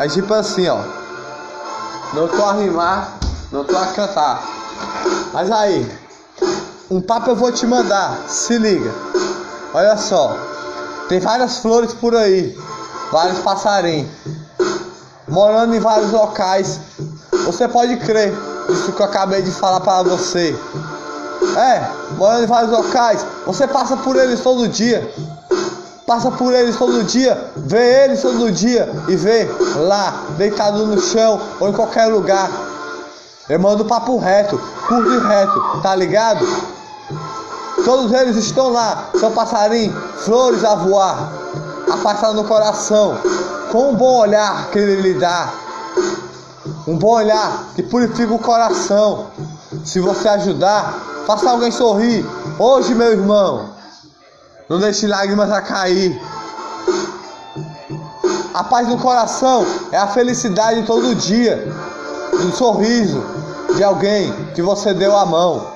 É tipo assim, ó. Não tô a rimar, não tô a cantar. Mas aí, um papo eu vou te mandar, se liga. Olha só, tem várias flores por aí, vários passarinhos, morando em vários locais. Você pode crer, isso que eu acabei de falar para você. É, morando em vários locais, você passa por eles todo dia. Passa por eles todo dia, vê eles todo dia e vê lá, deitado no chão ou em qualquer lugar. Eu mando papo reto, curto e reto, tá ligado? Todos eles estão lá, são passarinhos, flores a voar, a passar no coração, com um bom olhar que ele lhe dá. Um bom olhar que purifica o coração. Se você ajudar, faça alguém sorrir. Hoje, meu irmão, não deixe lágrimas a cair. A paz no coração é a felicidade todo dia, um sorriso de alguém que você deu a mão.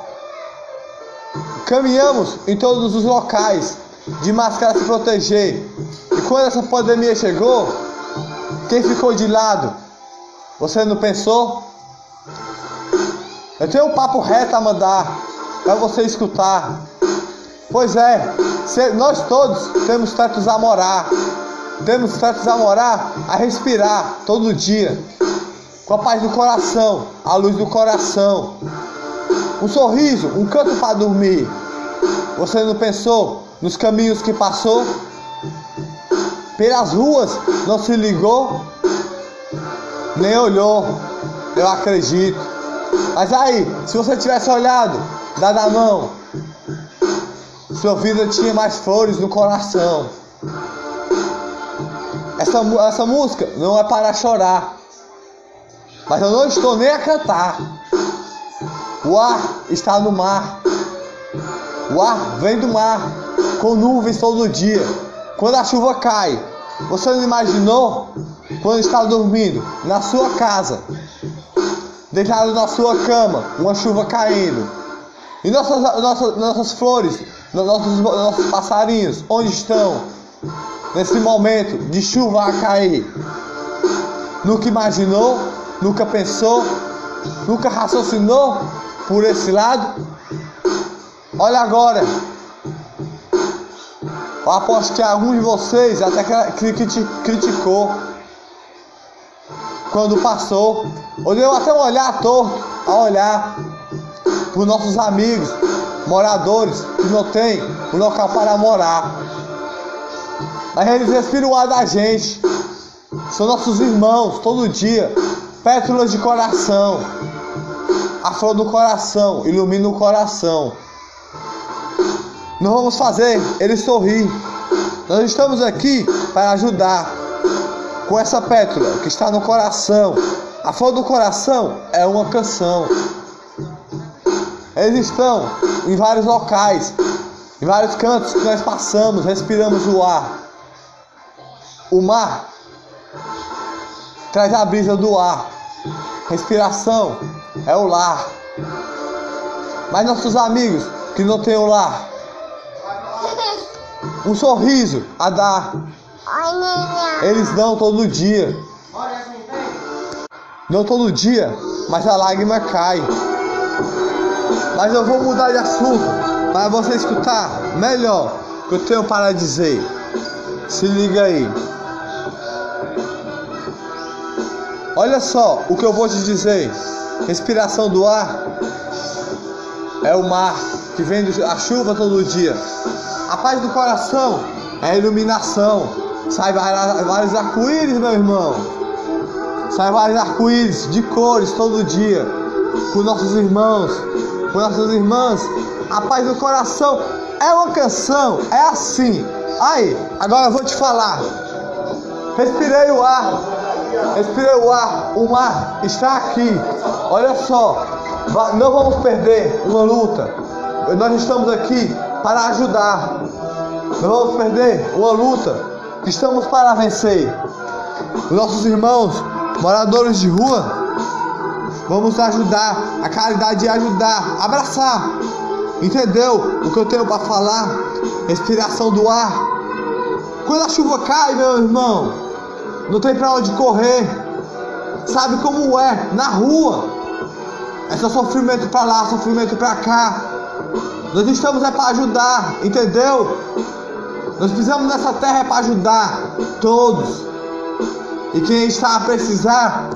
Caminhamos em todos os locais de máscara se proteger. E quando essa pandemia chegou, quem ficou de lado? Você não pensou? Eu tenho um papo reto a mandar para você escutar. Pois é, nós todos temos tetos a morar. Temos tetos a morar, a respirar todo dia. Com a paz do coração, a luz do coração. Um sorriso, um canto para dormir. Você não pensou nos caminhos que passou? Pelas ruas não se ligou? Nem olhou, eu acredito. Mas aí, se você tivesse olhado, dado a mão, sua vida tinha mais flores no coração. Essa, essa música não é para chorar. Mas eu não estou nem a cantar. O ar está no mar. O ar vem do mar, com nuvens todo dia. Quando a chuva cai, você não imaginou? Quando está dormindo na sua casa, deitado na sua cama, uma chuva caindo. E nossas, nossas, nossas flores nossos, nossos passarinhos, onde estão? Nesse momento de chuva a cair. Nunca imaginou? Nunca pensou? Nunca raciocinou por esse lado? Olha agora. Eu aposto que algum de vocês até criticou quando passou. Ou deu até um olhar torto a olhar para os nossos amigos, moradores que não tem um local para morar. Mas eles respiram o ar da gente. São nossos irmãos todo dia. Pétalas de coração. A flor do coração ilumina o coração. Nós vamos fazer ele sorrir. Nós estamos aqui para ajudar com essa pétala que está no coração. A flor do coração é uma canção. Eles estão em vários locais, em vários cantos que nós passamos, respiramos o ar. O mar traz a brisa do ar. Respiração é o lar. Mas nossos amigos que não têm o lar, um sorriso a dar. Eles dão todo dia. Não todo dia, mas a lágrima cai. Mas eu vou mudar de assunto para você escutar melhor o que eu tenho para dizer. Se liga aí. Olha só o que eu vou te dizer. Respiração do ar é o mar que vem a chuva todo dia. A paz do coração é a iluminação. Sai vários arco-íris, meu irmão. Sai vários arco-íris de cores todo dia. Com nossos irmãos, com nossas irmãs. A paz do coração é uma canção, é assim. Aí, agora eu vou te falar. Respirei o ar, respirei o ar, o mar está aqui. Olha só, não vamos perder uma luta. Nós estamos aqui para ajudar. Não vamos perder uma luta. Estamos para vencer. Nossos irmãos, moradores de rua, Vamos ajudar. A caridade é ajudar, abraçar. Entendeu o que eu tenho para falar? Respiração do ar. Quando a chuva cai, meu irmão, não tem pra onde correr. Sabe como é? Na rua. É só sofrimento pra lá, sofrimento pra cá. Nós estamos é para ajudar, entendeu? Nós precisamos nessa terra é para ajudar todos. E quem está a precisar,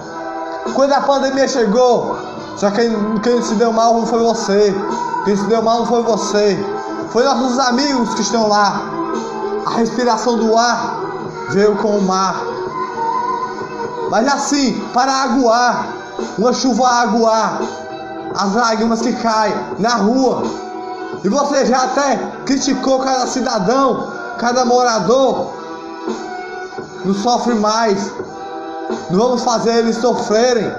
quando a pandemia chegou, só quem, quem se deu mal não foi você. Quem se deu mal não foi você. Foi nossos amigos que estão lá. A respiração do ar veio com o mar. Mas assim, para aguar, uma chuva aguar, as lágrimas que caem na rua. E você já até criticou cada cidadão, cada morador. Não sofre mais. Não vamos fazer eles sofrerem.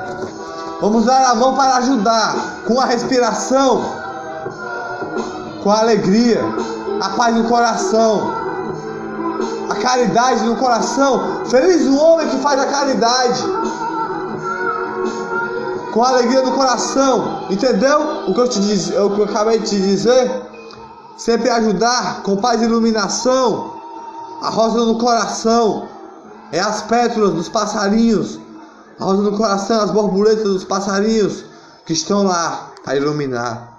Vamos dar a mão para ajudar com a respiração, com a alegria, a paz no coração, a caridade no coração. Feliz o homem que faz a caridade. Com a alegria no coração, entendeu? O que eu te disse, o que eu acabei de te dizer, sempre ajudar com paz e iluminação, a rosa no coração, é as pétalas dos passarinhos, a rosa no coração, as borboletas dos passarinhos que estão lá a iluminar.